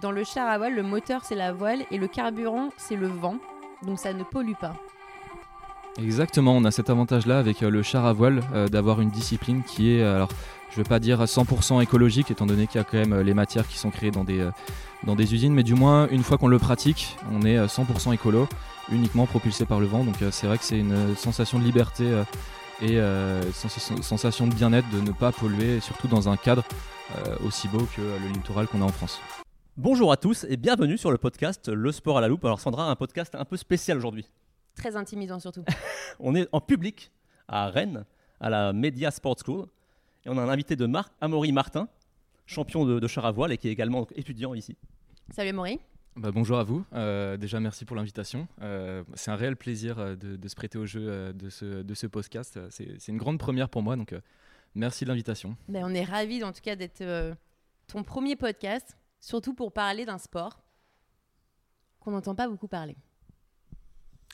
dans le char à voile, le moteur c'est la voile et le carburant c'est le vent, donc ça ne pollue pas. Exactement, on a cet avantage-là avec euh, le char à voile euh, d'avoir une discipline qui est, euh, alors je ne veux pas dire 100% écologique étant donné qu'il y a quand même les matières qui sont créées dans des, dans des usines, mais du moins une fois qu'on le pratique, on est 100% écolo, uniquement propulsé par le vent. Donc c'est vrai que c'est une sensation de liberté et une sensation de bien-être de ne pas polluer, surtout dans un cadre aussi beau que le littoral qu'on a en France. Bonjour à tous et bienvenue sur le podcast Le Sport à la Loupe. Alors Sandra, un podcast un peu spécial aujourd'hui. Très intimidant surtout. on est en public à Rennes, à la Media Sports School. Et on a un invité de Marc Amaury Martin, champion de, char à voile et qui est également étudiant ici. Salut Amaury. Bah, bonjour à vous. Euh, déjà, merci pour l'invitation. Euh, c'est un réel plaisir euh, de, se prêter au jeu de, ce, de ce podcast. C'est une grande première pour moi, donc merci de l'invitation. Ben, on est ravis en tout cas d'être ton premier podcast, surtout pour parler d'un sport qu'on n'entend pas beaucoup parler.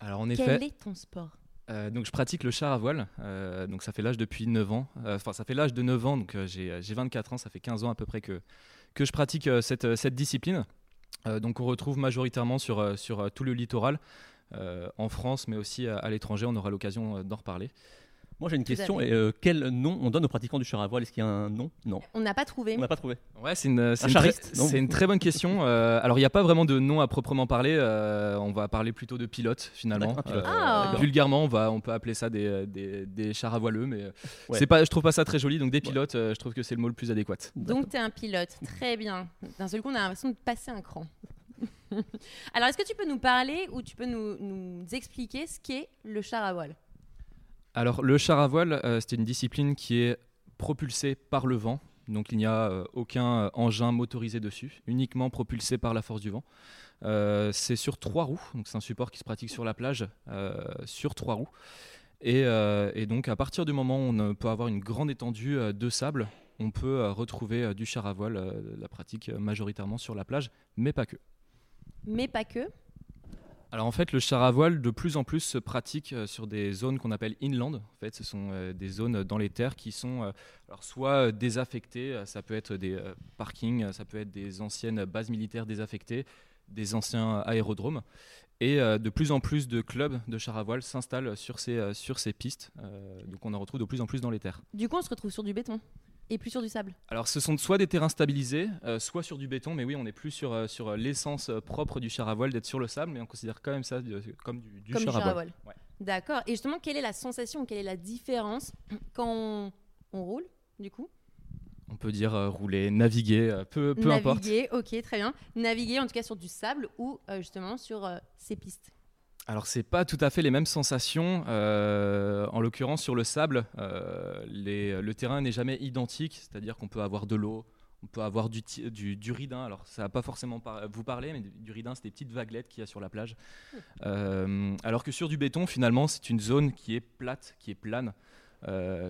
Alors en Quel est ton sport? euh, donc je pratique le char à voile, euh, donc ça fait l'âge depuis 9 ans, euh, enfin ça fait l'âge de 9 ans, donc j'ai 24 ans, ça fait 15 ans à peu près que, que je pratique cette, cette, discipline. donc on retrouve majoritairement sur, sur tout le littoral, en France mais aussi à l'étranger, on aura l'occasion d'en reparler. Moi j'ai une question. Et, euh, quel nom on donne aux pratiquants du char à voile? Est-ce qu'il y a un nom? Non. On n'a pas trouvé. On n'a pas trouvé. Ouais, c'est une, c'est une, très bonne question. Euh, alors il n'y a pas vraiment de nom à proprement parler. Euh, on va parler plutôt de pilote finalement. Ah. vulgairement, on va, on peut appeler ça des, des, des chars à voileux, mais c'est pas, je trouve pas ça très joli. Donc des pilotes, je trouve que c'est le mot le plus adéquat. Donc tu es un pilote, très bien. D'un seul coup, on a l'impression de passer un cran. Alors, est-ce que tu peux nous parler ou tu peux nous, nous expliquer ce qu'est le char à voile? Alors, le char à voile, euh, c'est une discipline qui est propulsée par le vent. Donc, il n'y a euh, aucun euh, engin motorisé dessus, uniquement propulsé par la force du vent. c'est sur trois roues, donc c'est un support qui se pratique sur la plage sur trois roues. Et, donc, à partir du moment où on peut avoir une grande étendue de sable, on peut retrouver du char à voile, la pratique majoritairement sur la plage, mais pas que. Mais pas que alors en fait, le char à voile de plus en plus se pratique euh, sur des zones qu'on appelle inland. En fait, ce sont euh, des zones dans les terres qui sont euh, soit désaffectées, ça peut être des parkings, ça peut être des anciennes bases militaires désaffectées, des anciens aérodromes. Et de plus en plus de clubs de char à voile s'installent sur ces, sur ces pistes. donc on en retrouve de plus en plus dans les terres. Du coup, on se retrouve sur du béton et plus sur du sable Alors ce sont soit des terrains stabilisés, euh, soit sur du béton, mais oui, on n'est plus sur, euh, sur euh, l'essence propre du char à voile d'être sur le sable, mais on considère quand même ça comme du, char, à voile. D'accord. Et justement, quelle est la sensation, quelle est la différence quand on, roule, du coup? On peut dire rouler, naviguer, peu, peu importe. Naviguer, ok, très bien. Naviguer en tout cas sur du sable ou justement sur ces pistes alors c'est pas tout à fait les mêmes sensations. Euh, en l'occurrence sur le sable, euh, le terrain n'est jamais identique, c'est-à-dire qu'on peut avoir de l'eau, on peut avoir du, du, ridin. Alors ça va pas forcément vous parler, mais du ridin c'est des petites vaguelettes qu'il y a sur la plage. Euh, alors que sur du béton finalement c'est une zone qui est plate, qui est plane,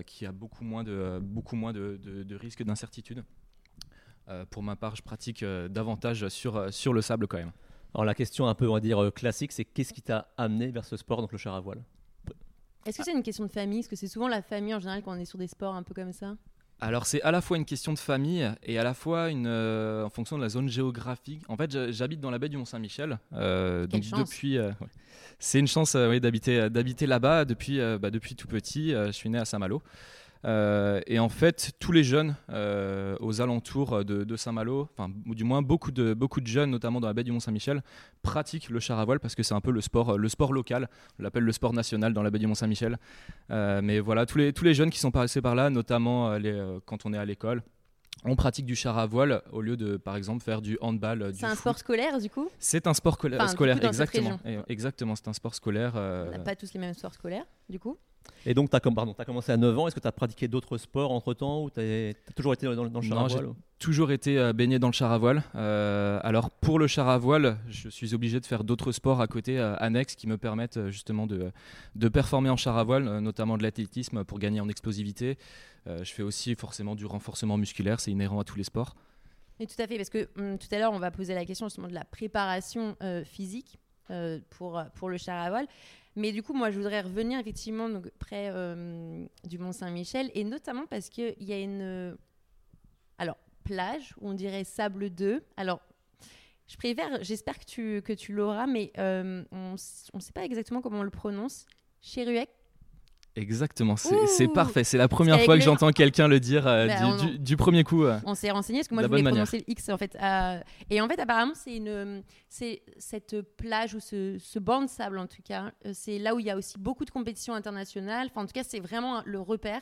qui a beaucoup moins de, beaucoup moins de, de risques d'incertitude. pour ma part je pratique davantage sur, sur le sable quand même. Alors la question un peu, on va dire, euh, classique, c'est qu'est-ce qui t'a amené vers ce sport, donc le char à voile? Est-ce que c'est une question de famille? Est-ce que c'est souvent la famille en général quand on est sur des sports un peu comme ça? Alors c'est à la fois une question de famille et à la fois une, euh, en fonction de la zone géographique. En fait, j'habite dans la baie du Mont-Saint-Michel, euh, donc depuis, c'est une chance d'habiter d'habiter là-bas depuis bah, depuis tout petit. je suis né à Saint-Malo. Euh, et en fait, tous les jeunes euh, aux alentours de, Saint-Malo, enfin, du moins beaucoup de, beaucoup de jeunes, notamment dans la baie du Mont-Saint-Michel, pratiquent le char à voile parce que c'est un peu le sport, le sport local. On l'appelle le sport national dans la baie du Mont-Saint-Michel. Euh, mais voilà, tous les, tous les jeunes qui sont passés par là, notamment les, quand on est à l'école, on pratique du char à voile au lieu de, par exemple, faire du handball. C'est un sport scolaire, du coup? C'est un sport scolaire, exactement. Exactement, c'est un sport scolaire. On n'a pas tous les mêmes sports scolaires, du coup? Et donc, tu as, as, commencé à 9 ans. Est-ce que tu as pratiqué d'autres sports entre-temps ou tu as, toujours été dans, le char à voile toujours été euh, baigné dans le char à voile. Euh, alors, pour le char à voile, je suis obligé de faire d'autres sports à côté, euh, annexes, qui me permettent justement de, de, performer en char à voile, notamment de l'athlétisme pour gagner en explosivité. je fais aussi forcément du renforcement musculaire, c'est inhérent à tous les sports. Et tout à fait, parce que hum, tout à l'heure, on va poser la question justement de la préparation physique pour, pour le char à voile. Mais du coup, moi, je voudrais revenir effectivement près euh, du Mont-Saint-Michel, et notamment parce qu'il y a une alors, plage, on dirait Sable 2. Alors, Je préfère, j'espère que tu, que tu l'auras, mais euh, on ne sait pas exactement comment on le prononce. Cheruec Exactement, c'est parfait. C'est la première fois que j'entends quelqu'un le dire euh, Bah, du, on- du- du premier coup. euh. On s'est renseigné parce que moi je la voulais prononcer le X en fait. euh, et en fait apparemment c'est une c'est cette plage ou ce, ce banc de sable en tout cas, c'est là où il y a aussi beaucoup de compétitions internationales. Enfin en tout cas c'est vraiment le repère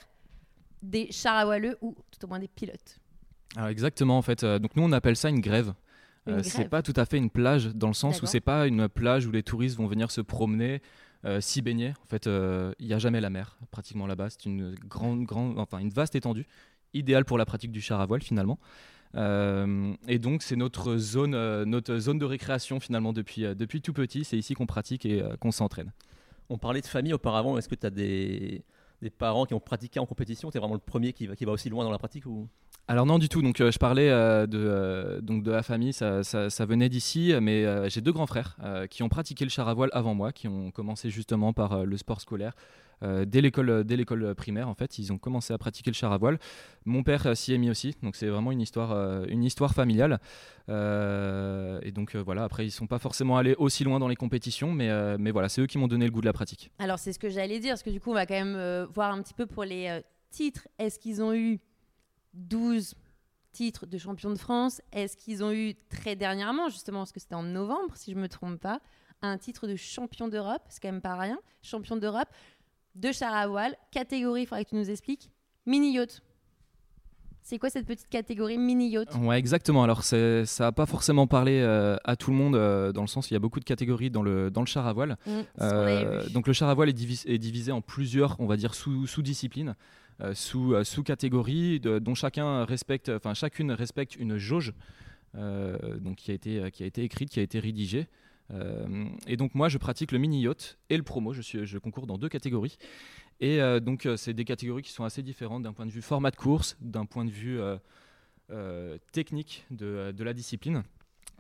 des chars à voileux ou tout au moins des pilotes. Alors exactement en fait. donc nous on appelle ça une grève. C'est pas tout à fait une plage dans le sens où c'est pas une plage où les touristes vont venir se promener, euh, s'y baigner. En fait, euh, il y a jamais la mer pratiquement là-bas. C'est une grande, grande, enfin une vaste étendue, idéale pour la pratique du char à voile finalement. Euh, et donc c'est notre zone, euh, notre zone de récréation finalement depuis depuis tout petit. C'est ici qu'on pratique et qu'on s'entraîne. On parlait de famille auparavant. Est-ce que tu as des, des parents qui ont pratiqué en compétition? Tu es vraiment le premier qui va, qui va aussi loin dans la pratique ou... Alors non du tout. Donc euh, je parlais euh, de euh, donc de la famille, ça, venait d'ici, mais j'ai deux grands frères qui ont pratiqué le char à voile avant moi, qui ont commencé justement par le sport scolaire. Dès l'école dès l'école primaire en fait ils ont commencé à pratiquer le char à voile mon père s'y est mis aussi donc c'est vraiment une histoire une histoire familiale et donc voilà après ils sont pas forcément allés aussi loin dans les compétitions mais mais voilà c'est eux qui m'ont donné le goût de la pratique Alors c'est ce que j'allais dire parce que du coup on va quand même voir un petit peu pour les titres. Est-ce qu'ils ont eu 12 titres de champion de France Est-ce qu'ils ont eu très dernièrement justement parce que c'était en novembre si je me trompe pas un titre de champion d'Europe, c'est quand même pas rien, champion d'Europe de char à voile, catégorie, il faudrait que tu nous expliques, mini yacht. C'est quoi cette petite catégorie mini yacht? Ouais, exactement. Alors, ça n'a pas forcément parlé euh, à tout le monde, euh, dans le sens où il y a beaucoup de catégories dans le, dans le char à voile. Mmh, Euh, donc, le char à voile est, divis- est divisé en plusieurs, on va dire, sous- sous-disciplines, sous, euh, sous-catégories, de- dont chacun respecte, enfin, chacune respecte une jauge euh, qui, a été, qui écrite, qui a été rédigée. Euh, et donc moi je pratique le mini yacht et le promo, je, suis, je concours dans deux catégories. Et euh, donc euh, c'est des catégories qui sont assez différentes d'un point de vue format de course, d'un point de vue euh, euh, technique de la discipline.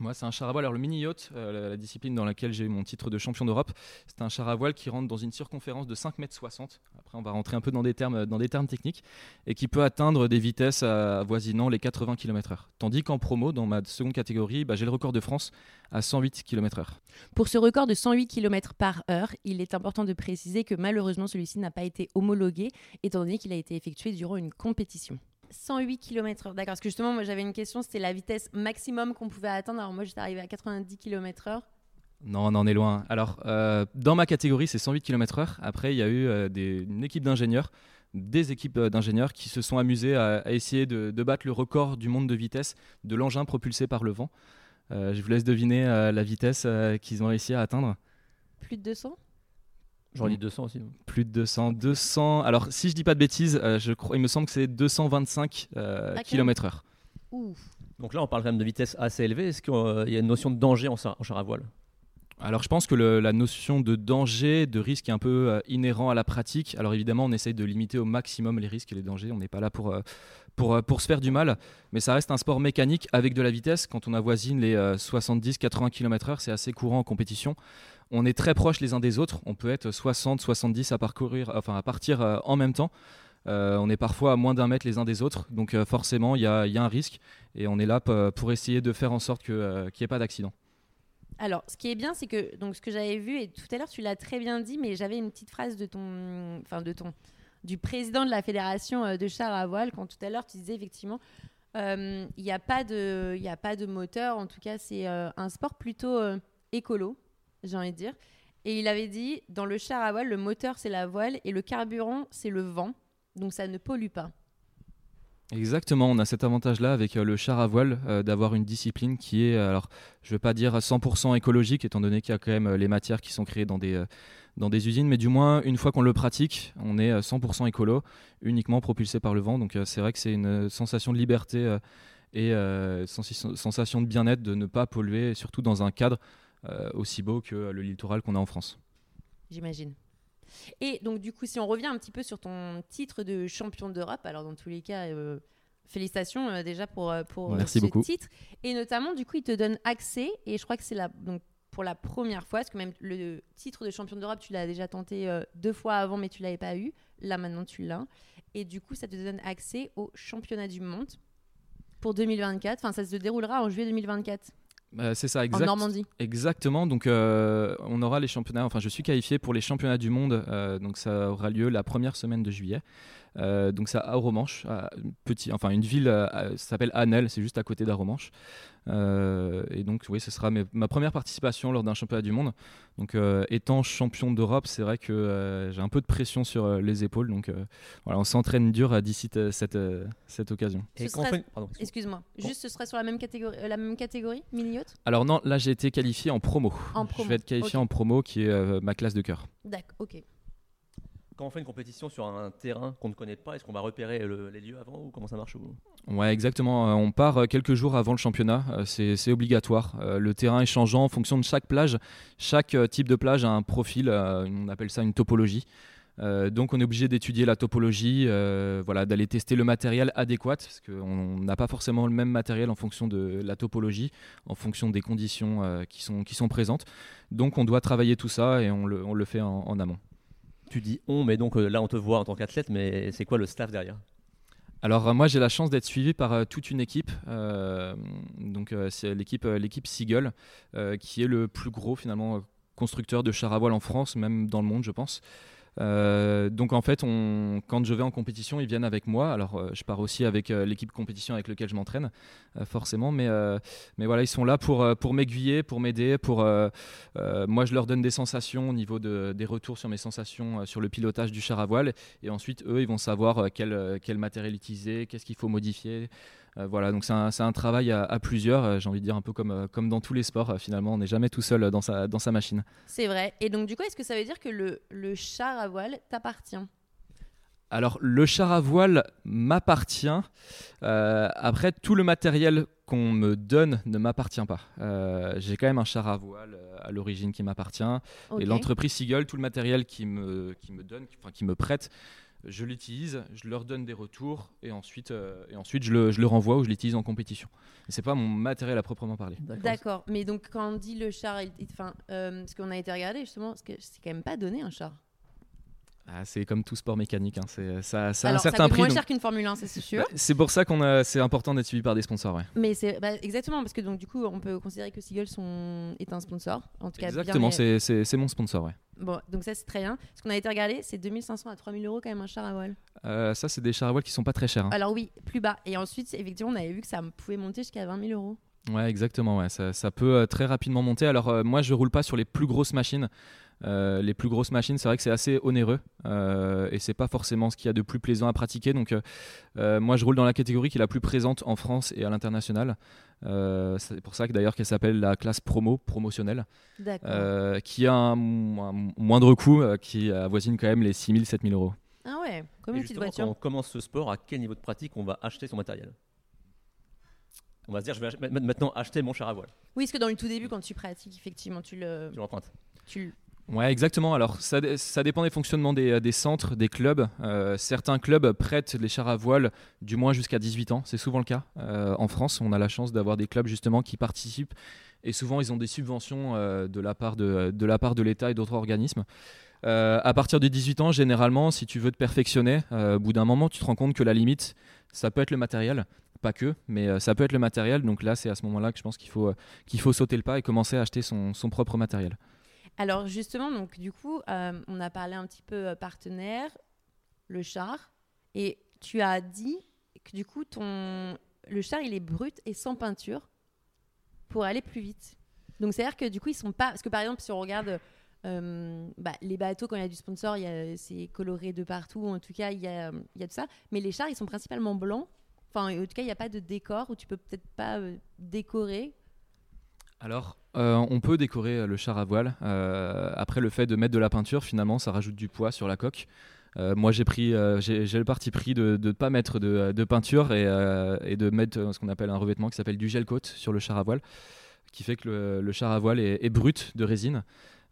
Moi, c'est un char à voile. Alors, le mini yacht, euh, la, discipline dans laquelle j'ai eu mon titre de champion d'Europe, c'est un char à voile qui rentre dans une circonférence de 5 mètres 60. Après, on va rentrer un peu dans des termes, techniques et qui peut atteindre des vitesses avoisinant les 80 km/h. Tandis qu'en promo, dans ma seconde catégorie, bah, j'ai le record de France à 108 km/h. Pour ce record de 108 km par heure, il est important de préciser que malheureusement celui-ci n'a pas été homologué étant donné qu'il a été effectué durant une compétition. 108 km/h, d'accord. Parce que justement, moi j'avais une question, c'était la vitesse maximum qu'on pouvait atteindre. Alors moi j'étais arrivé à 90 km/h. Non, on en est loin. Alors, euh, dans ma catégorie, c'est 108 km/h. Après, il y a eu euh, des- une équipe d'ingénieurs, des équipes euh, d'ingénieurs qui se sont amusés à, à essayer de, de battre le record du monde de vitesse de l'engin propulsé par le vent. Je vous laisse deviner la vitesse qu'ils ont réussi à atteindre. Plus de 200 J'aurais dit 200 aussi. Plus de 200. 200. Alors, si je dis pas de bêtises, euh, je crois, il me semble que c'est 225 euh, km/h. Donc là, on parle quand même de vitesse assez élevée. Est-ce qu'il y a une notion de danger en char, en char à voile? Alors je pense que le- la notion de danger, de risque est un peu euh, inhérent à la pratique. Alors évidemment, on essaye de limiter au maximum les risques et les dangers. On n'est pas là pour, euh, pour, euh, pour se faire du mal. Mais ça reste un sport mécanique avec de la vitesse. Quand on avoisine les 70-80 km/h, c'est assez courant en compétition. On est très proches les uns des autres. On peut être 60-70 à parcourir, enfin à partir euh, en même temps. Euh, on est parfois à moins d'un mètre les uns des autres. Donc euh, forcément, il y a, un risque. Et on est là pour essayer de faire en sorte qu'il n'y ait pas d'accident. Alors, ce qui est bien, c'est que donc ce que j'avais vu et tout à l'heure tu l'as très bien dit, mais j'avais une petite phrase de ton, enfin de ton, du président de la fédération de chars à voile quand tout à l'heure tu disais effectivement, il n'y a a pas de moteur. En tout cas, c'est un sport plutôt écolo, j'ai envie de dire. Et il avait dit, dans le char à voile, le moteur c'est la voile et le carburant c'est le vent, donc ça ne pollue pas. Exactement, on a cet avantage-là avec euh, le char à voile euh, d'avoir une discipline qui est, euh, alors je ne veux pas dire 100% écologique étant donné qu'il y a quand même les matières qui sont créées dans des, dans des usines, mais du moins une fois qu'on le pratique, on est euh, 100% écolo, uniquement propulsé par le vent. Donc c'est vrai que c'est une sensation de liberté et sensation de bien-être de ne pas polluer, surtout dans un cadre aussi beau que le littoral qu'on a en France. j'imagine. Et donc, du coup, si on revient un petit peu sur ton titre de champion d'Europe, alors dans tous les cas, euh, félicitations euh, déjà pour, euh, pour euh, Merci ce beaucoup. titre. Et notamment, du coup, il te donne accès, et je crois que c'est la, donc, pour la première fois, parce que même le titre de champion d'Europe, tu l'as déjà tenté euh, deux fois avant, mais tu l'avais pas eu. Là, maintenant, tu l'as. Et du coup, ça te donne accès au championnat du monde pour 2024. Enfin, ça se déroulera en juillet 2024. Euh, c'est ça, en exact. Normandie. Exactement. Donc, euh, on aura les championnats. Enfin, je suis qualifié pour les championnats du monde. euh, donc, ça aura lieu la première semaine de juillet. Euh, donc, ça à Aromanche, à une petit, enfin une ville, euh, à- s'appelle Annel, c'est juste à côté d'Aromanche. Euh, et donc, oui, ce sera mes- ma première participation lors d'un championnat du monde. Donc, euh, étant champion d'Europe, c'est vrai que euh, j'ai un peu de pression sur euh, les épaules. Donc, euh, voilà, on s'entraîne dur euh, d'ici cette, euh, cette occasion. Ce fait- pardon, excuse-moi. Juste, ce serait sur la même catégorie, euh, la même catégorie mini-yacht Alors, non, là, j'ai été qualifié en promo. En Je promo, vais être qualifié en promo, qui est euh, ma classe de cœur. D'accord, ok. Quand on fait une compétition sur un terrain qu'on ne connaît pas, est-ce qu'on va repérer le- les lieux avant ou comment ça marche ou- Ouais, exactement. Euh, On part euh, quelques jours avant le championnat. Euh, C'est obligatoire. Le terrain est changeant en fonction de chaque plage. Chaque type de plage a un profil. On appelle ça une topologie. Donc on est obligé d'étudier la topologie, voilà, d'aller tester le matériel adéquat, parce qu'on n'a pas forcément le même matériel en fonction de la topologie, en fonction des conditions qui, sont, présentes. Donc on doit travailler tout ça et on le, fait en amont. Tu dis on, mais donc euh, là on te voit en tant qu'athlète, mais c'est quoi le staff derrière? Alors euh, moi j'ai la chance d'être suivi par euh, toute une équipe. Donc c'est l'équipe l'équipe Seagull qui est le plus gros finalement constructeur de chars à voile en France, même dans le monde je pense. Euh, donc en fait, quand je vais en compétition, ils viennent avec moi. Alors euh, je pars aussi avec euh, l'équipe compétition avec laquelle je m'entraîne, euh, forcément. Mais, mais voilà, ils sont là pour, pour m'aiguiller, pour m'aider. Pour, moi, je leur donne des sensations au niveau de, des retours sur mes sensations sur le pilotage du char à voile. Et ensuite, eux, ils vont savoir quel, quel matériel utiliser, qu'est-ce qu'il faut modifier. Euh, voilà, donc c'est un, travail à, à plusieurs, euh, j'ai envie de dire un peu comme, euh, comme dans tous les sports, finalement, on n'est jamais tout seul dans sa, dans sa machine. C'est vrai. Et donc, du coup, est-ce que ça veut dire que le, le char à voile t'appartient? Alors, le char à voile m'appartient. Euh, après, tout le matériel qu'on me donne ne m'appartient pas. Euh, j'ai quand même un char à voile à l'origine qui m'appartient. Et l'entreprise Seagull, tout le matériel qui me, qui me donne, qui- enfin, qui me prête, je l'utilise, je leur donne des retours et ensuite, euh, et ensuite je, le, je le renvoie ou je l'utilise en compétition. Et c'est pas mon matériel à proprement parler. D'accord. Mais donc, quand on dit le char, il- il- enfin, euh, ce qu'on a été regarder justement, c'est quand même pas donné un char. Ah, c'est comme tout sport mécanique, hein, c'est, ça, ça a un Alors, ça certain coûte prix. moins donc- cher qu'une Formule 1, ça, c'est sûr. Bah, c'est pour ça qu'on a, c'est important d'être suivi par des sponsors. Ouais. Mais c'est bah, exactement parce que donc du coup on peut considérer que Seagull sont... est un sponsor en tout cas bien Exactement, ré- c'est, mon sponsor. Ouais. bon donc ça c'est très bien ce qu'on a été regarder c'est 2500 à 3000 euros quand même un char à voile Euh, ça, c'est des chars à voile qui sont pas très chers. hein. alors oui plus bas et ensuite effectivement on avait vu que ça pouvait monter jusqu'à 20 000 euros Ouais, exactement. Ouais. Ça, ça peut euh, très rapidement monter. Alors, euh, moi, je roule pas sur les plus grosses machines. Euh, les plus grosses machines, c'est vrai que c'est assez onéreux euh, et c'est pas forcément ce qu'il y a de plus plaisant à pratiquer. Donc, euh, euh, moi, je roule dans la catégorie qui est la plus présente en France et à l'international. Euh, c'est pour ça que d'ailleurs qu'elle s'appelle la classe promo, promotionnelle, d'accord euh, qui a un, un moindre coût, euh, qui avoisine quand même les 6000, 7000 euros. ah ouais comme Et une petite voiture Quand on commence ce sport, à quel niveau de pratique on va acheter son matériel? On va se dire, je vais ach- maintenant acheter mon char à voile. oui parce que dans le tout début quand tu pratiques effectivement tu le Je l'emprunte. tu le- Ouais, exactement. Alors, ça, dé- ça dépend des fonctionnements des, des centres, des clubs. Euh, certains clubs prêtent les chars à voile du moins jusqu'à 18 ans. C'est souvent le cas. Euh, en France, on a la chance d'avoir des clubs justement qui participent et souvent ils ont des subventions euh, de la part de, l'État et d'autres organismes. Euh, à partir de 18 ans, généralement, si tu veux te perfectionner, euh, au bout d'un moment, tu te rends compte que la limite, ça peut être le matériel. Pas que, mais euh, ça peut être le matériel. Donc là, c'est à ce moment-là que je pense qu'il faut, euh, qu'il faut sauter le pas et commencer à acheter son, son propre matériel. Alors justement donc du coup euh, on a parlé un petit peu euh, partenaire le char et tu as dit que du coup ton le char il est brut et sans peinture pour aller plus vite. Donc c'est à dire que du coup ils sont pas parce que par exemple si on regarde euh, bah, les bateaux quand il y a du sponsor c'est coloré de partout en tout cas il y a y a tout ça mais les chars ils sont principalement blancs. Enfin en tout cas il n'y a pas de décor où tu peux peut-être pas décorer. Alors, euh, on peut décorer euh, le char à voile. Euh, après, le fait de mettre de la peinture, finalement, ça rajoute du poids sur la coque. Euh, moi, j'ai pris, j'ai le parti pris de ne pas mettre de, de peinture et, et de mettre ce qu'on appelle un revêtement qui s'appelle du gel coat sur le char à voile, qui fait que le, le char à voile est, est brut de résine.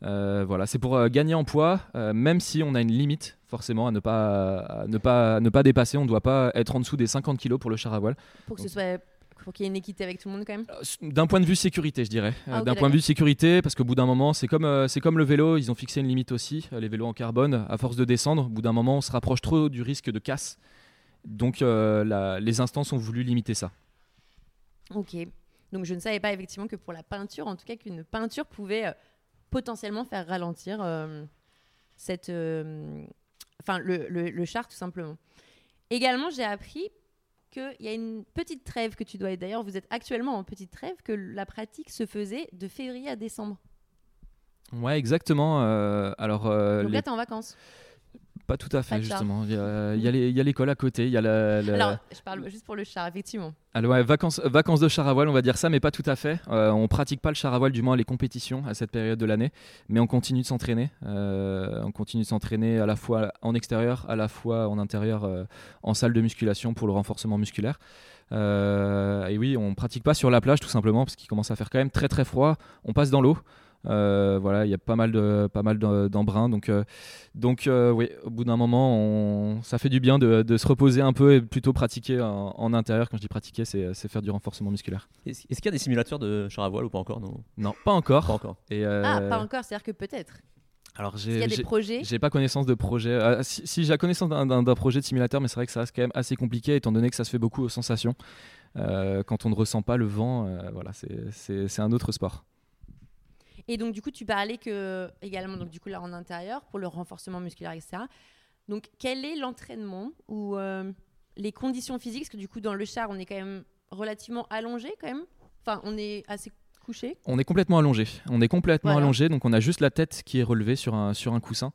Voilà, c'est pour gagner en poids, même si on a une limite forcément à ne pas, à ne pas, à ne pas dépasser. On ne doit pas être en dessous des 50 kg pour le char à voile. Pour que ce soit pour qu'il y ait une équité avec tout le monde quand même? Euh, D'un point de vue sécurité, je dirais. Euh, Ah, ok, D'un point de vue sécurité, parce qu'au bout d'un moment, c'est comme, euh, c'est comme le vélo, ils ont fixé une limite aussi, euh, les vélos en carbone. À force de descendre, au bout d'un moment, on se rapproche trop du risque de casse. Donc, euh, la- les instances ont voulu limiter ça. Ok. Donc je ne savais pas effectivement que pour la peinture, en tout cas qu'une peinture pouvait euh, potentiellement faire ralentir euh, cette, euh, enfin le, le, le char tout simplement. Également, j'ai appris qu'il y a une petite trêve que tu dois. D'ailleurs, vous êtes actuellement en petite trêve que la pratique se faisait de février à décembre. Ouais, exactement. euh, alors, euh, Donc les- là, t'es en vacances. Pas tout à fait, justement. Il y a, il y a l'école à côté, il y a la, la- Alors, je parle juste pour le char, effectivement. Alors, ouais, vacances, vacances de char à voile, on va dire ça, mais pas tout à fait. Euh, on pratique pas le char à voile, du moins les compétitions à cette période de l'année, mais on continue de s'entraîner. Euh, on continue de s'entraîner à la fois en extérieur, à la fois en intérieur, euh, en salle de musculation pour le renforcement musculaire. Euh, et oui, on pratique pas sur la plage tout simplement parce qu'il commence à faire quand même très très froid. On passe dans l'eau. Euh, voilà, il y a pas mal de pas mal d'embrun, donc euh, donc euh, oui, au bout d'un moment, on- ça fait du bien de, de se reposer un peu et plutôt pratiquer en, en intérieur. Quand je dis pratiquer, c'est c'est faire du renforcement musculaire. Est-ce qu'il y a des simulateurs de char à voile ou pas encore non? Non, pas encore. Pas encore. Et euh, Ah, pas encore, c'est-à-dire que peut-être. Alors j'ai a des j'ai- pas connaissance de projet. Ah, si si j'ai la connaissance d'un- projet de simulateur, mais c'est vrai que ça reste quand même assez compliqué étant donné que ça se fait beaucoup aux sensations. Euh, quand on ne ressent pas le vent, euh, voilà, c'est un autre sport. Et donc, du coup, tu parlais que, également, donc, du coup, là, en intérieur, pour le renforcement musculaire, etc. Donc, quel est l'entraînement ou euh, les conditions physiques? Parce que, du coup, dans le char, on est quand même relativement allongé, quand même. Enfin, on est assez couché. On est complètement allongé. On est complètement Voilà. allongé, donc on a juste la tête qui est relevée sur un, sur un coussin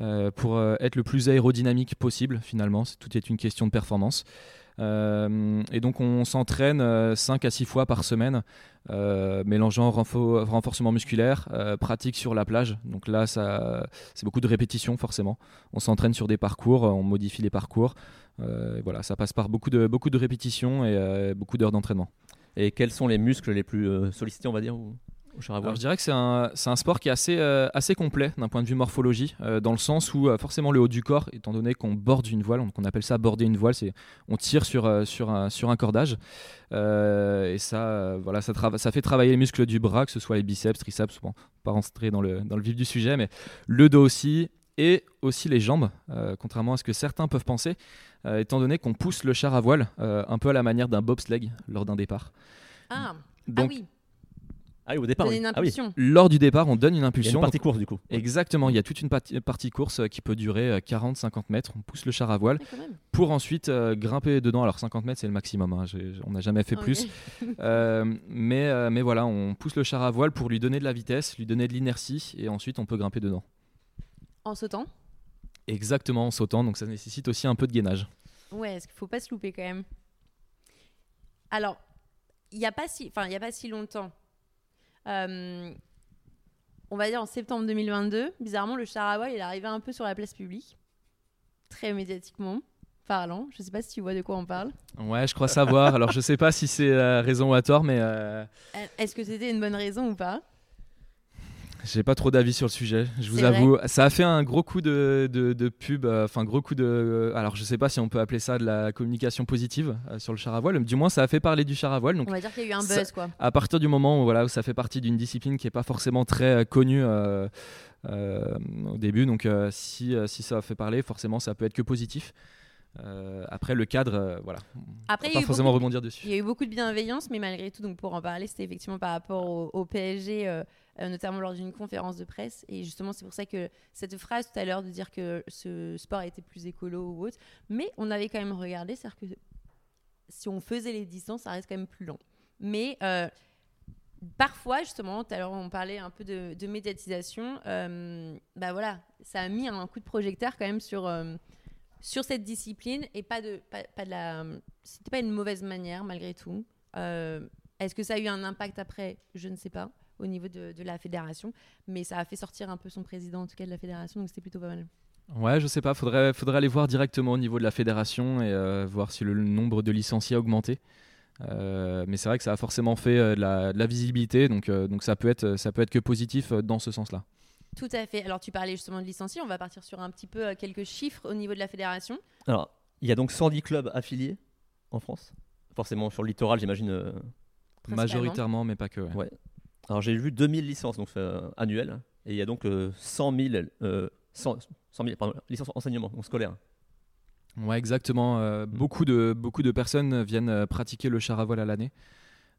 euh, pour euh, être le plus aérodynamique possible. Finalement, tout est une question de performance. Euh, et donc on s'entraîne 5 à 6 fois par semaine, euh, mélangeant renfo- renforcement musculaire, euh, pratique sur la plage. Donc là, c'est beaucoup de répétitions forcément. On s'entraîne sur des parcours, on modifie les parcours. Euh, voilà, ça passe par beaucoup de, beaucoup de répétitions et euh, beaucoup d'heures d'entraînement. Et quels sont les muscles les plus euh, sollicités, on va dire, au char à Alors, voile je dirais que c'est un, sport qui est assez, euh, assez complet d'un point de vue morphologie, euh, dans le sens où euh, forcément le haut du corps, étant donné qu'on borde une voile, donc on appelle ça border une voile, c'est on tire sur, euh, sur, un, sur un cordage, Euh, et ça, euh, voilà, ça, fait travailler les muscles du bras, que ce soit les biceps, triceps, bon, pas rentrer dans le, dans le vif du sujet, mais le dos aussi, et aussi les jambes, euh, contrairement à ce que certains peuvent penser, euh, étant donné qu'on pousse le char à voile euh, un peu à la manière d'un bobsleigh lors d'un départ. Ah, Donc, ah oui, Ah oui, au départ. oui. une Ah oui. impulsion. lors du départ, on donne une Il y a impulsion. une partie course du coup. Exactement, il y a toute une partie, partie course euh, qui peut durer 40-50 mètres. On pousse le char à voile pour ensuite euh, grimper dedans. Alors 50 mètres, c'est le maximum, hein, on n'a jamais fait plus. Euh, mais, euh, mais voilà, on pousse le char à voile pour lui donner de la vitesse, lui donner de l'inertie et ensuite on peut grimper dedans. En sautant? Exactement, en sautant, donc ça nécessite aussi un peu de gainage. Ouais, est-ce qu'il faut pas se louper quand même? Alors, il n'y a pas si, enfin, il y a pas si longtemps. Euh, on va dire en septembre 2022, bizarrement, le char à voile, il est arrivé un peu sur la place publique, très médiatiquement parlant. Je sais pas si tu vois de quoi on parle. Ouais, je crois savoir. Alors je sais pas si c'est euh, raison ou à tort, mais Euh, Est-ce que c'était une bonne raison ou pas? J'ai pas trop d'avis sur le sujet, je vous avoue. Ça a fait un gros coup de, de, de pub, euh, enfin gros coup de. Alors je sais pas si on peut appeler ça de la communication positive euh, sur le char à voile. Du moins ça a fait parler du char à voile. Donc On va dire qu'il y a eu un ça- buzz, quoi. à partir du moment où, voilà, où ça fait partie d'une discipline qui est pas forcément très euh, connue euh, euh, au début, donc euh, si, euh, si ça fait parler, forcément ça peut être que positif. Euh, après le cadre, euh, voilà, Après, on il a pas forcément de- rebondir Il dessus. y a eu beaucoup de bienveillance, mais malgré tout, donc pour en parler, c'était effectivement par rapport au, au PSG, euh, euh, notamment lors d'une conférence de presse. Et justement, c'est pour ça que cette phrase tout à l'heure de dire que ce sport était plus écolo ou autre, mais on avait quand même regardé, c'est-à-dire que si on faisait les distances, ça reste quand même plus lent. Mais euh, parfois, justement, tout à l'heure, on parlait un peu de, de médiatisation. euh, bah voilà, ça a mis un coup de projecteur quand même sur. euh, sur cette discipline et pas de pas, de la c'était pas une mauvaise manière malgré tout Euh, est-ce que ça a eu un impact après? Je ne sais pas au niveau de, de la fédération mais ça a fait sortir un peu son président en tout cas de la fédération donc c'était plutôt pas mal Ouais, je sais pas, faudrait, faudrait aller voir directement au niveau de la fédération et euh, voir si le nombre de licenciés a augmenté. Euh, mais c'est vrai que ça a forcément fait euh, de, la, de la visibilité, donc, euh, donc ça, peut être, ça peut être que positif euh, dans ce sens-là. tout à fait alors tu parlais justement de licenciés on va partir sur un petit peu euh, quelques chiffres au niveau de la fédération Alors, il y a donc 110 clubs affiliés en France. Forcément, sur le littoral, j'imagine. euh. Majoritairement, mais pas que. ouais. Ouais. Alors, j'ai vu 2000 licences donc, euh, annuelles. Et il y a donc euh, 100 000, euh, 100, 100 000 pardon, licences enseignement, donc scolaires. Ouais, exactement. euh, beaucoup, de, beaucoup de personnes viennent euh, pratiquer le char à voile à l'année.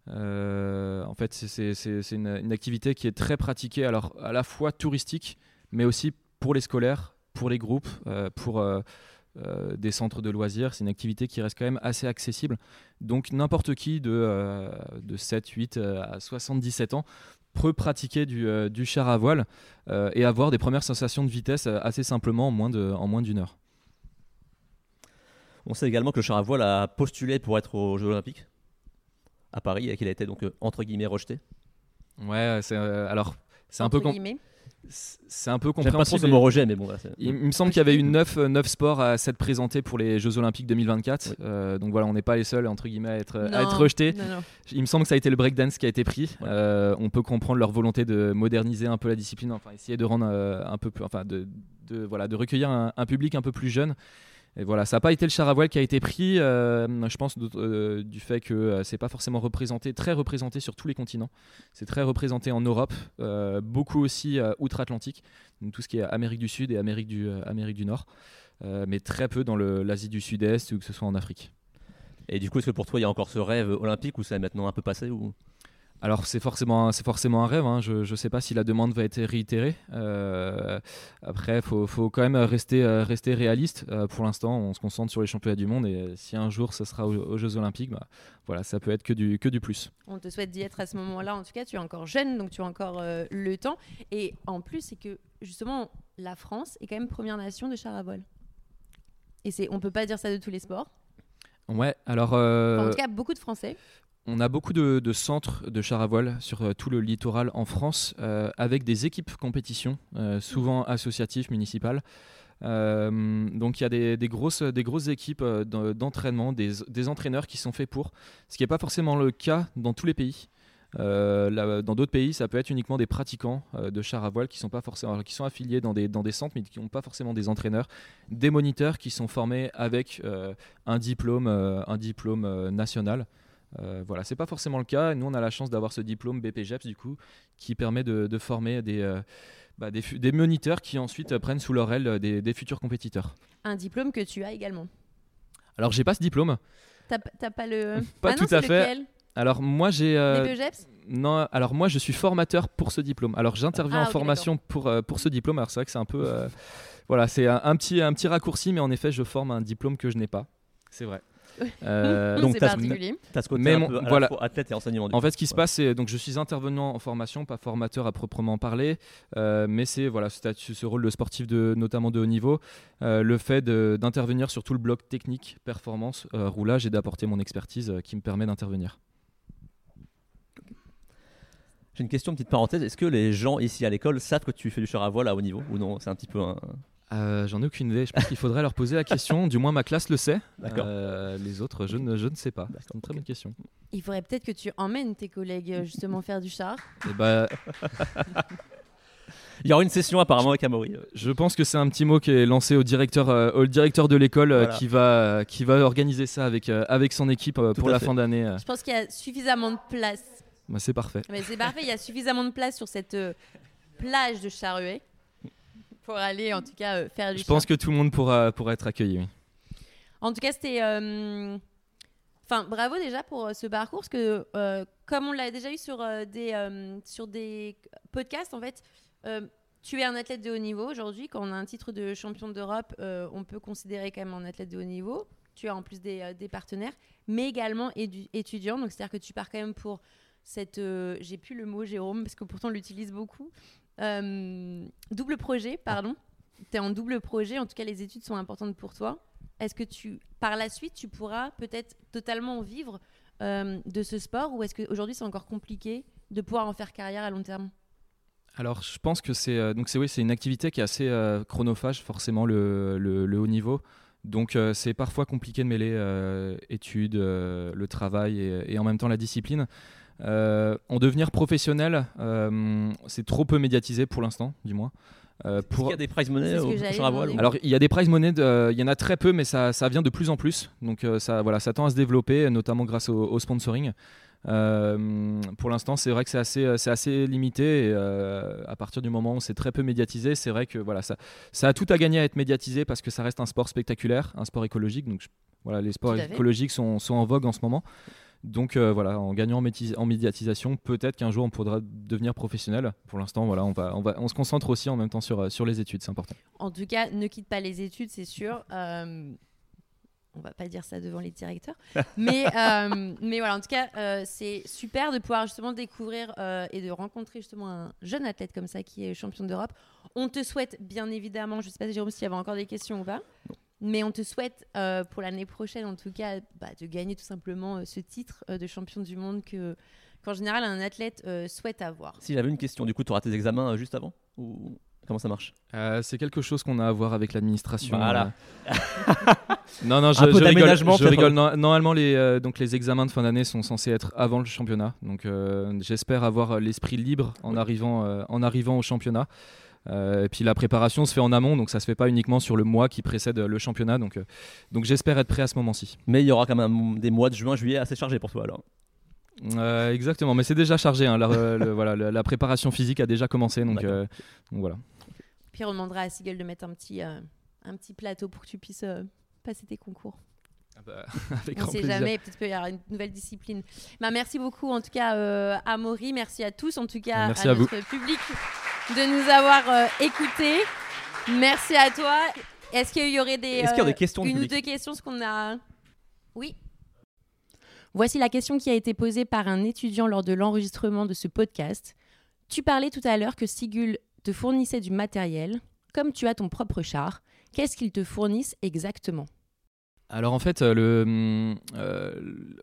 en fait, c'est une, une, activité qui est très pratiquée, alors à la fois touristique, mais aussi pour les scolaires, pour les groupes, pour euh, des centres de loisirs. C'est une activité qui reste quand même assez accessible. Donc n'importe qui de, euh, de 7, 8 euh, à 77 ans peut pratiquer du, du char à voile et avoir des premières sensations de vitesse assez simplement en moins, de, en moins d'une heure. On sait également que le char à voile a postulé pour être aux Jeux Olympiques à Paris et qu'il a été donc entre guillemets rejeté. Ouais, c'est alors c'est un peu c'est un peu compréhensible. Pas trop rejet, mais bon. il, me semble qu'il y avait eu 9, 9 sports à s'être présentés pour les Jeux Olympiques 2024. Euh, donc voilà, on n'est pas les seuls entre guillemets à être, à être rejetés. Il me semble que ça a été le breakdance qui a été pris. Euh, on peut comprendre leur volonté de moderniser un peu la discipline, enfin essayer de rendre euh, un peu plus, enfin de, de, voilà, de recueillir un, public un peu plus jeune. Et voilà, ça n'a pas été le char à voile qui a été pris, euh, je pense, euh, du fait que euh, c'est pas forcément représenté, très représenté sur tous les continents. C'est très représenté en Europe, beaucoup aussi outre-Atlantique, tout ce qui est Amérique du Sud et Amérique du, Amérique du Nord, mais très peu dans l'Asie du Sud-Est ou que ce soit en Afrique. Et du coup, est-ce que pour toi, il y a encore ce rêve olympique ou ça est maintenant un peu passé ou? Alors c'est forcément, c'est forcément un rêve, hein. je ne sais pas si la demande va être réitérée. Euh, après, il faut, faut, quand même rester, euh, rester réaliste. Euh, pour l'instant, on se concentre sur les championnats du monde et si un jour ça sera aux, Jeux Olympiques, bah, voilà, ça peut être que du, que du plus. On te souhaite d'y être à ce moment-là. En tout cas, tu es encore jeune, donc tu as encore le temps. Et en plus, c'est que justement, la France est quand même première nation de char à vol. Et c'est, on peut pas dire ça de tous les sports. Ouais, alors. en tout cas, beaucoup de Français on a beaucoup de, centres de char à voile sur euh, tout le littoral en France, euh, avec des équipes compétition, euh, souvent associatives, municipales. donc il y a des, grosses, des grosses équipes d'entraînement, des, entraîneurs qui sont faits pour, ce qui n'est pas forcément le cas dans tous les pays. dans d'autres pays, ça peut être uniquement des pratiquants de char à voile qui sont pas forcément, qui sont affiliés dans des, dans des centres, mais qui n'ont pas forcément des entraîneurs, des moniteurs qui sont formés avec un diplôme, un diplôme national. Euh, voilà, c'est pas forcément le cas. Nous, on a la chance d'avoir ce diplôme BPGEPS du coup, qui permet de, former des, euh, bah, des, moniteurs qui ensuite prennent sous leur aile des, futurs compétiteurs. Un diplôme que tu as également. Alors, j'ai pas ce diplôme. T'as pas le. Pas ah tout à fait. Alors moi j'ai euh, non alors moi je suis formateur pour ce diplôme. Alors j'interviens ah, en formation pour pour ce diplôme. Alors c'est vrai que c'est un peu voilà c'est un, petit un petit raccourci mais en effet je forme un diplôme que je n'ai pas. C'est vrai. Euh, donc, as ce côté un peu voilà. athlète et enseignement. En fait, ce qui se passe, c'est donc je suis intervenant en formation, pas formateur à proprement parler, euh, mais c'est voilà ce, ce, rôle de sportif de notamment de haut niveau, euh, le fait d'intervenir sur tout le bloc technique, performance, roulage et d'apporter mon expertise qui me permet d'intervenir. J'ai une question, petite parenthèse. Est-ce que les gens ici à l'école savent que tu fais du char à voile à haut niveau ou non? C'est un petit peu un. Euh, j'en ai aucune idée. Je pense qu'il faudrait leur poser la question. Du moins, ma classe le sait. Euh, les autres, je ne, je ne sais pas. C'est une très bonne question. Il faudrait peut-être que tu emmènes tes collègues euh, justement faire du char. Et eh bah... Il y aura une session apparemment avec Amaury. Je pense que c'est un petit mot qui est lancé au directeur, au directeur de l'école qui, va, qui va organiser ça avec, avec son équipe pour la fin d'année. Je pense qu'il y a suffisamment de place. Bah, c'est parfait. c'est parfait, il y a suffisamment de place sur cette plage de Charruet pour aller en tout cas euh, faire du Je pense que tout le monde pourra, pourra être accueilli. Oui. En tout cas, c'était. Euh, enfin, bravo déjà pour euh, ce parcours, parce que comme on l'a déjà eu sur, des, sur des podcasts, en fait, tu es un athlète de haut niveau aujourd'hui. Quand on a un titre de champion d'Europe, on peut considérer quand même un athlète de haut niveau. Tu as en plus des, des partenaires, mais également étudiant. Donc, c'est-à-dire que tu pars quand même pour cette. J'ai plus le mot, Jérôme, parce que pourtant on l'utilise beaucoup. Euh, double projet, pardon. Tu es en double projet, en tout cas les études sont importantes pour toi. Est-ce que tu, par la suite, tu pourras peut-être totalement vivre euh, de ce sport ou est-ce qu'aujourd'hui c'est encore compliqué de pouvoir en faire carrière à long terme? Alors, je pense que c'est euh, donc c'est oui, c'est une activité qui est assez chronophage, forcément le, le, haut niveau. Donc, c'est parfois compliqué de mêler études, le travail et, et, en même temps la discipline. Euh, en devenir professionnel, euh, c'est trop peu médiatisé pour l'instant, du moins. Euh, pour... Il y a des prize money au Alors il y a des prize money, il y en a très peu, mais ça, ça vient de plus en plus. Donc ça, voilà, ça tend à se développer, notamment grâce au, sponsoring. pour l'instant, c'est vrai que c'est assez, c'est assez limité. Et, à partir du moment où c'est très peu médiatisé, c'est vrai que voilà, ça, ça a tout à gagner à être médiatisé parce que ça reste un sport spectaculaire, un sport écologique. Donc voilà, les sports écologiques sont, sont, en vogue en ce moment. Donc voilà, en gagnant en, médiatisation, peut-être qu'un jour on pourra devenir professionnel. Pour l'instant, voilà, on, va, on, va, on se concentre aussi en même temps sur, sur les études, c'est important. En tout cas, ne quitte pas les études, c'est sûr on va pas dire ça devant les directeurs, mais, euh, mais voilà, en tout cas, euh, c'est super de pouvoir justement découvrir euh, et de rencontrer justement un jeune athlète comme ça qui est champion d'Europe. On te souhaite bien évidemment, je ne sais pas Jérôme s'il y avait encore des questions ou pas, mais on te souhaite pour l'année prochaine en tout cas bah, de gagner tout simplement ce titre de champion du monde que qu'en général un athlète souhaite avoir. Si j'avais une question, du coup, tu auras tes examens juste avant ou... Comment ça marche? Euh, C'est quelque chose qu'on a à voir avec l'administration. Voilà. Euh. non, non, je, rigole. normalement, les, euh, donc les examens de fin d'année sont censés être avant le championnat. Donc j'espère avoir l'esprit libre en, arrivant, en arrivant au championnat. Et puis la préparation se fait en amont, donc ça se fait pas uniquement sur le mois qui précède le championnat. Donc, donc j'espère être prêt à ce moment-ci. Mais il y aura quand même des mois de juin, juillet assez chargés pour toi alors. exactement, mais c'est déjà chargé. Hein. La, voilà, la, préparation physique a déjà commencé, donc, donc voilà on demandera à Sigel de mettre un petit, euh, un petit plateau pour que tu puisses euh, passer tes concours. Ah bah, avec on ne sait jamais, peut-être qu'il y aura une nouvelle discipline. Bah, merci beaucoup en tout cas euh, à Maury, merci à tous en tout cas à, à, notre public de nous avoir écoutés. Merci à toi. Est-ce qu'il y aurait des, des questions une ou deux questions ce qu'on a? Oui. Voici la question qui a été posée par un étudiant lors de l'enregistrement de ce podcast. Tu parlais tout à l'heure que Sigul te fournissait du matériel, comme tu as ton propre char, qu'est-ce qu'ils te fournissent exactement? Alors en fait, euh, le, hum, euh,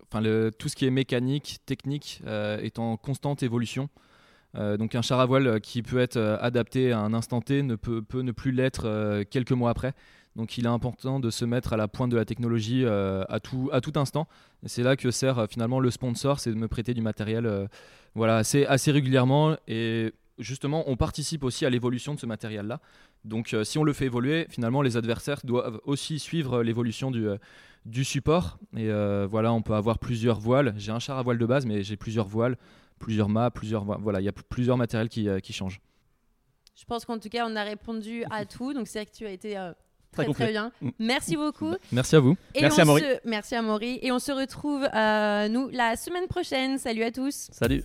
enfin le, tout ce qui est mécanique, technique euh, est en constante évolution. Donc un char à voile qui peut être adapté à un instant T ne peut, peut ne plus l'être quelques mois après. Donc il est important de se mettre à la pointe de la technologie à, tout, à tout instant. C'est là que sert finalement le sponsor, c'est de me prêter du matériel voilà, assez, assez régulièrement. Et justement, on participe aussi à l'évolution de ce matériel-là. Donc, euh, si on le fait évoluer, finalement, les adversaires doivent aussi suivre l'évolution du, euh, du, support. Et euh, voilà, on peut avoir plusieurs voiles. J'ai un char à voile de base, mais j'ai plusieurs voiles, plusieurs mâts, plusieurs voilà, il y a plusieurs matériels qui, qui changent. Je pense qu'en tout cas, on a répondu à tout. Donc, c'est vrai que tu as été très, très, bien. Mm. Merci beaucoup. Merci à vous. merci à Maury. Merci à Maury. Et on se retrouve, nous, la semaine prochaine. Salut à tous. Salut.